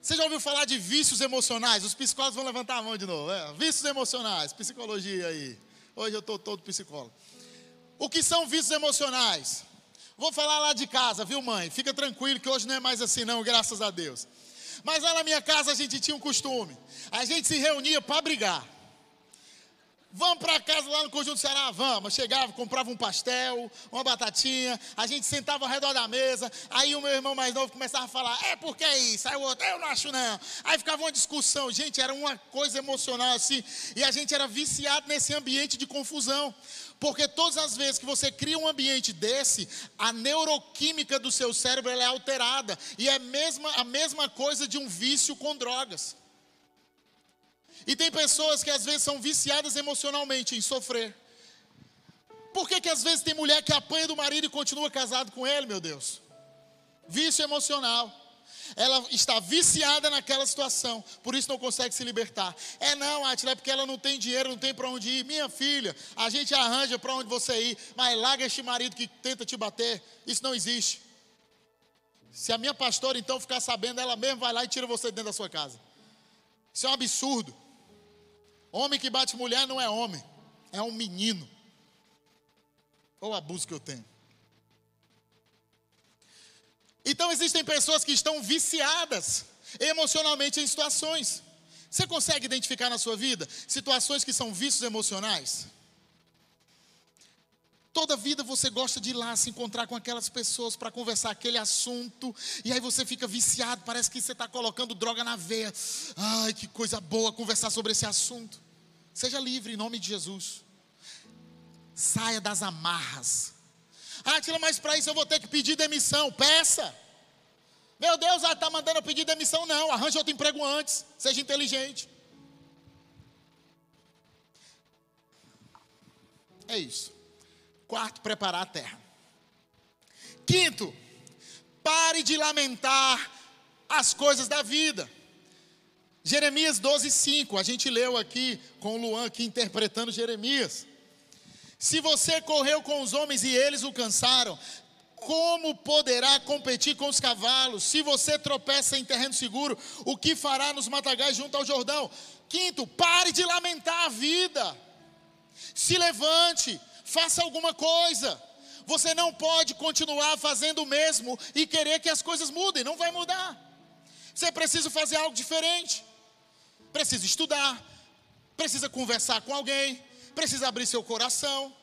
Você já ouviu falar de vícios emocionais? Os psicólogos vão levantar a mão de novo. É, vícios emocionais, psicologia aí. Hoje eu estou todo psicólogo. O que são vícios emocionais? Vou falar lá de casa, viu, mãe? Fica tranquilo que hoje não é mais assim, não, graças a Deus. Mas lá na minha casa a gente tinha um costume. A gente se reunia para brigar. Vamos para casa lá no Conjunto Ceará? Vamos. Chegava, comprava um pastel, uma batatinha, a gente sentava ao redor da mesa, aí o meu irmão mais novo começava a falar, é porque é isso, aí o outro, eu não acho não. Aí ficava uma discussão, gente, era uma coisa emocional assim, e a gente era viciado nesse ambiente de confusão. Porque todas as vezes que você cria um ambiente desse, a neuroquímica do seu cérebro é alterada. E é mesma, a mesma coisa de um vício com drogas. E tem pessoas que às vezes são viciadas emocionalmente em sofrer. Por que, que às vezes tem mulher que apanha do marido e continua casado com ele, meu Deus? Vício emocional. Ela está viciada naquela situação, por isso não consegue se libertar. É não, Atila, é porque ela não tem dinheiro, não tem para onde ir. Minha filha, a gente arranja para onde você ir, mas larga este marido que tenta te bater. Isso não existe. Se a minha pastora então ficar sabendo, ela mesma vai lá e tira você dentro da sua casa. Isso é um absurdo. Homem que bate mulher não é homem, é um menino. Ou abuso que eu tenho. Então existem pessoas que estão viciadas emocionalmente em situações. Você consegue identificar na sua vida situações que são vícios emocionais? Toda vida você gosta de ir lá se encontrar com aquelas pessoas para conversar aquele assunto, e aí você fica viciado, parece que você está colocando droga na veia. Ai, que coisa boa conversar sobre esse assunto. Seja livre em nome de Jesus. Saia das amarras. Ah, tira mas para isso eu vou ter que pedir demissão. Peça. Meu Deus, ah, está mandando eu pedir demissão? Não, arranje outro emprego antes. Seja inteligente. É isso. Quarto, preparar a terra. Quinto, pare de lamentar as coisas da vida. Jeremias 12, 5. A gente leu aqui com o Luan aqui interpretando Jeremias. Se você correu com os homens e eles o cansaram, como poderá competir com os cavalos? Se você tropeça em terreno seguro, o que fará nos matagais junto ao Jordão? Quinto, pare de lamentar a vida. Se levante, faça alguma coisa. Você não pode continuar fazendo o mesmo e querer que as coisas mudem, não vai mudar. Você precisa fazer algo diferente. Precisa estudar, precisa conversar com alguém, precisa abrir seu coração.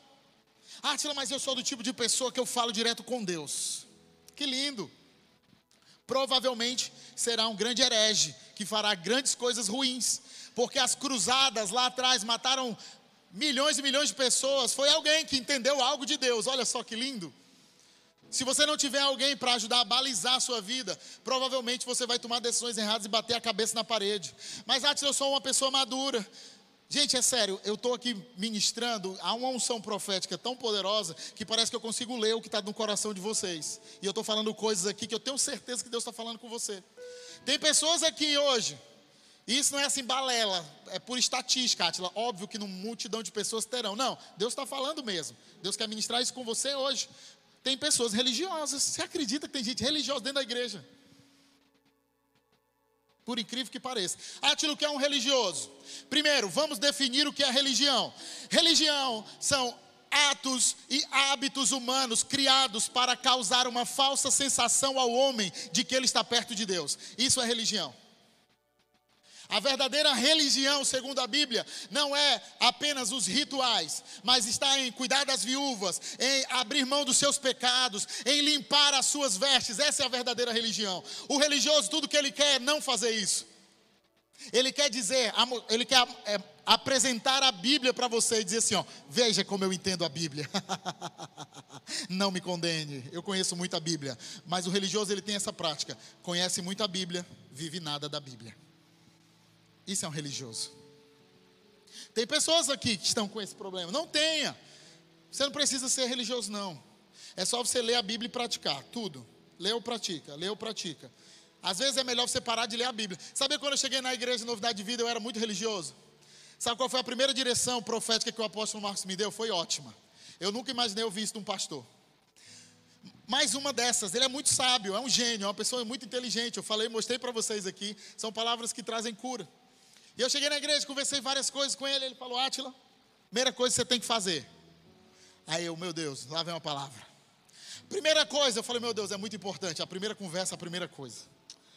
Ah, Tila, mas eu sou do tipo de pessoa que eu falo direto com Deus. Que lindo. Provavelmente será um grande herege que fará grandes coisas ruins, porque as cruzadas lá atrás mataram milhões e milhões de pessoas. Foi alguém que entendeu algo de Deus. Olha só que lindo. Se você não tiver alguém para ajudar a balizar a sua vida, provavelmente você vai tomar decisões erradas e bater a cabeça na parede. Mas, Atos, eu sou uma pessoa madura. Gente, é sério, eu estou aqui ministrando, há uma unção profética tão poderosa que parece que eu consigo ler o que está no coração de vocês. E eu estou falando coisas aqui que eu tenho certeza que Deus está falando com você. Tem pessoas aqui hoje, isso não é assim balela, é por estatística, Atila. Óbvio que numa multidão de pessoas terão. Não, Deus está falando mesmo. Deus quer ministrar isso com você hoje. Tem pessoas religiosas. Você acredita que tem gente religiosa dentro da igreja? Por incrível que pareça. Aquilo que é um religioso. Primeiro, vamos definir o que é religião. Religião são atos e hábitos humanos criados para causar uma falsa sensação ao homem de que ele está perto de Deus. Isso é religião. A verdadeira religião, segundo a Bíblia, não é apenas os rituais, mas está em cuidar das viúvas, em abrir mão dos seus pecados, em limpar as suas vestes. Essa é a verdadeira religião. O religioso, tudo que ele quer é não fazer isso. Ele quer dizer, ele quer é, apresentar a Bíblia para você e dizer assim: ó, veja como eu entendo a Bíblia. [LAUGHS] não me condene, eu conheço muito a Bíblia, mas o religioso ele tem essa prática: conhece muito a Bíblia, vive nada da Bíblia. Isso é um religioso. Tem pessoas aqui que estão com esse problema. Não tenha. Você não precisa ser religioso, não. É só você ler a Bíblia e praticar. Tudo. Lê ou pratica, lê ou pratica. Às vezes é melhor você parar de ler a Bíblia. Sabe quando eu cheguei na igreja de Novidade de Vida, eu era muito religioso? Sabe qual foi a primeira direção profética que o apóstolo Marcos me deu? Foi ótima. Eu nunca imaginei ouvir isso de um pastor. Mais uma dessas, ele é muito sábio, é um gênio, é uma pessoa muito inteligente. Eu falei, mostrei para vocês aqui, são palavras que trazem cura. E eu cheguei na igreja, conversei várias coisas com ele. Ele falou: Átila, primeira coisa que você tem que fazer. Aí eu, meu Deus, lá vem uma palavra. Primeira coisa, eu falei: Meu Deus, é muito importante. A primeira conversa, a primeira coisa.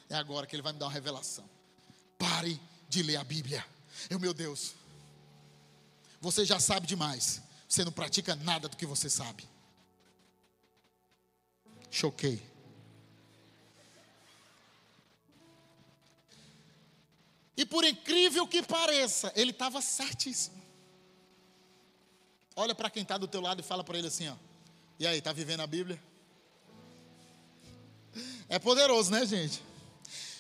É agora que ele vai me dar uma revelação. Pare de ler a Bíblia. Eu, meu Deus, você já sabe demais. Você não pratica nada do que você sabe. Choquei. E por incrível que pareça, ele estava certíssimo. Olha para quem está do teu lado e fala para ele assim, ó. E aí, está vivendo a Bíblia? É poderoso, né, gente?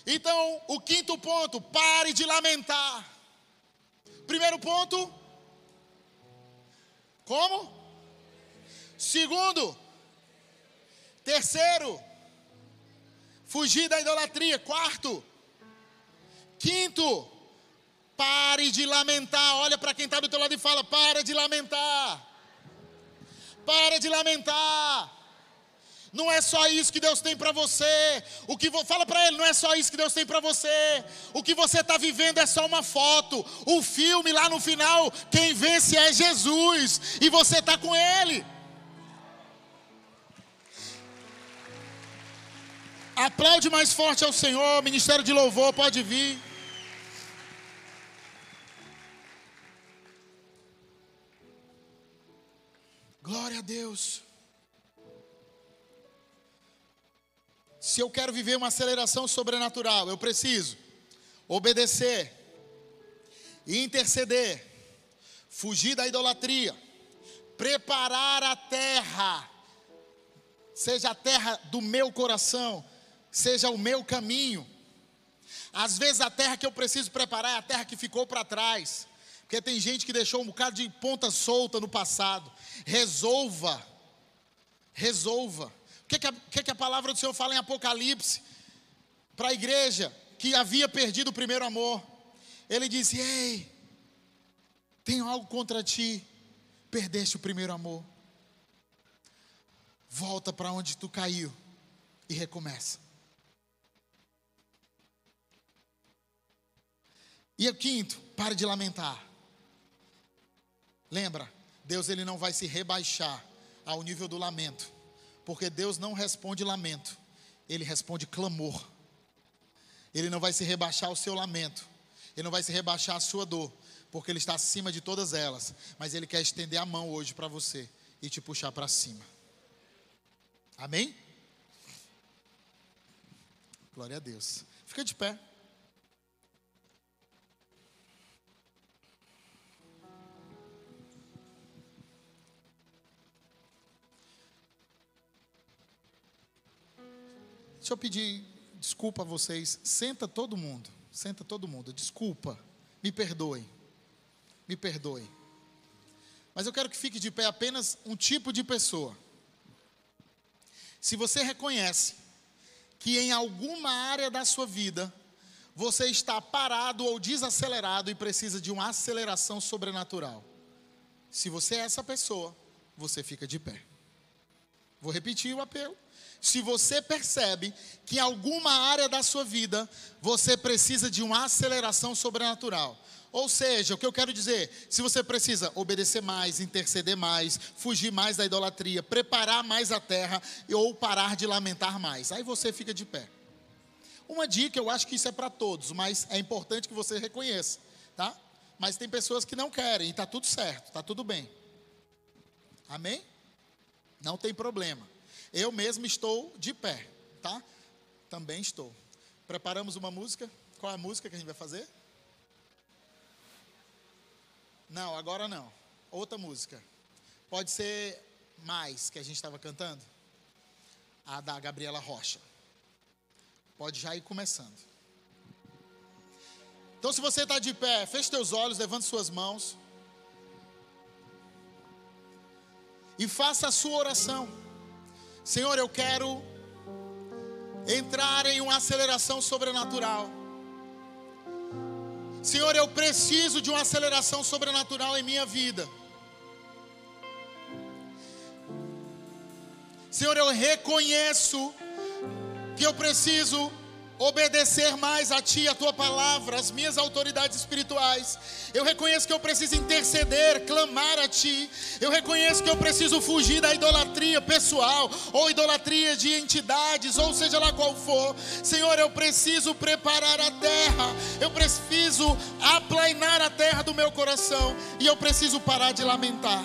Então, o quinto ponto, pare de lamentar. Primeiro ponto, como? Segundo, terceiro, fugir da idolatria. Quarto, Quinto, pare de lamentar. Olha para quem está do teu lado e fala: para de lamentar. Para de lamentar. Não é só isso que Deus tem para você. O que fala para ele, não é só isso que Deus tem para você. O que você está vivendo é só uma foto. O filme lá no final, quem vence é Jesus e você está com Ele. Aplaude mais forte ao Senhor. Ministério de louvor pode vir. Glória a Deus. Se eu quero viver uma aceleração sobrenatural, eu preciso obedecer, interceder, fugir da idolatria, preparar a terra, seja a terra do meu coração, seja o meu caminho. Às vezes a terra que eu preciso preparar é a terra que ficou para trás. Porque tem gente que deixou um bocado de ponta solta no passado. Resolva. Resolva. O que, que, a, que, que a palavra do Senhor fala em Apocalipse? Para a igreja que havia perdido o primeiro amor. Ele disse: Ei, tenho algo contra ti. Perdeste o primeiro amor. Volta para onde tu caiu e recomeça. E o quinto, pare de lamentar. Lembra, Deus ele não vai se rebaixar ao nível do lamento, porque Deus não responde lamento, Ele responde clamor. Ele não vai se rebaixar ao seu lamento, Ele não vai se rebaixar à sua dor, porque Ele está acima de todas elas, mas Ele quer estender a mão hoje para você e te puxar para cima. Amém? Glória a Deus. Fica de pé. Deixa eu pedir desculpa a vocês. Senta todo mundo. Senta todo mundo. Desculpa. Me perdoem. Me perdoem. Mas eu quero que fique de pé apenas um tipo de pessoa. Se você reconhece que em alguma área da sua vida você está parado ou desacelerado e precisa de uma aceleração sobrenatural. Se você é essa pessoa, você fica de pé. Vou repetir o apelo se você percebe que em alguma área da sua vida você precisa de uma aceleração sobrenatural. Ou seja, o que eu quero dizer, se você precisa obedecer mais, interceder mais, fugir mais da idolatria, preparar mais a terra ou parar de lamentar mais, aí você fica de pé. Uma dica, eu acho que isso é para todos, mas é importante que você reconheça, tá? Mas tem pessoas que não querem e está tudo certo, está tudo bem. Amém? Não tem problema. Eu mesmo estou de pé, tá? Também estou. Preparamos uma música. Qual é a música que a gente vai fazer? Não, agora não. Outra música. Pode ser mais que a gente estava cantando. A da Gabriela Rocha. Pode já ir começando. Então, se você está de pé, feche teus olhos, levante suas mãos. E faça a sua oração. Senhor, eu quero entrar em uma aceleração sobrenatural. Senhor, eu preciso de uma aceleração sobrenatural em minha vida. Senhor, eu reconheço que eu preciso obedecer mais a Ti, a Tua palavra, as minhas autoridades espirituais. Eu reconheço que eu preciso interceder, clamar a Ti. Eu reconheço que eu preciso fugir da idolatria pessoal, ou idolatria de entidades, ou seja lá qual for. Senhor, eu preciso preparar a terra, eu preciso aplainar a terra do meu coração, e eu preciso parar de lamentar.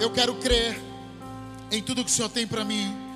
Eu quero crer em tudo que o Senhor tem para mim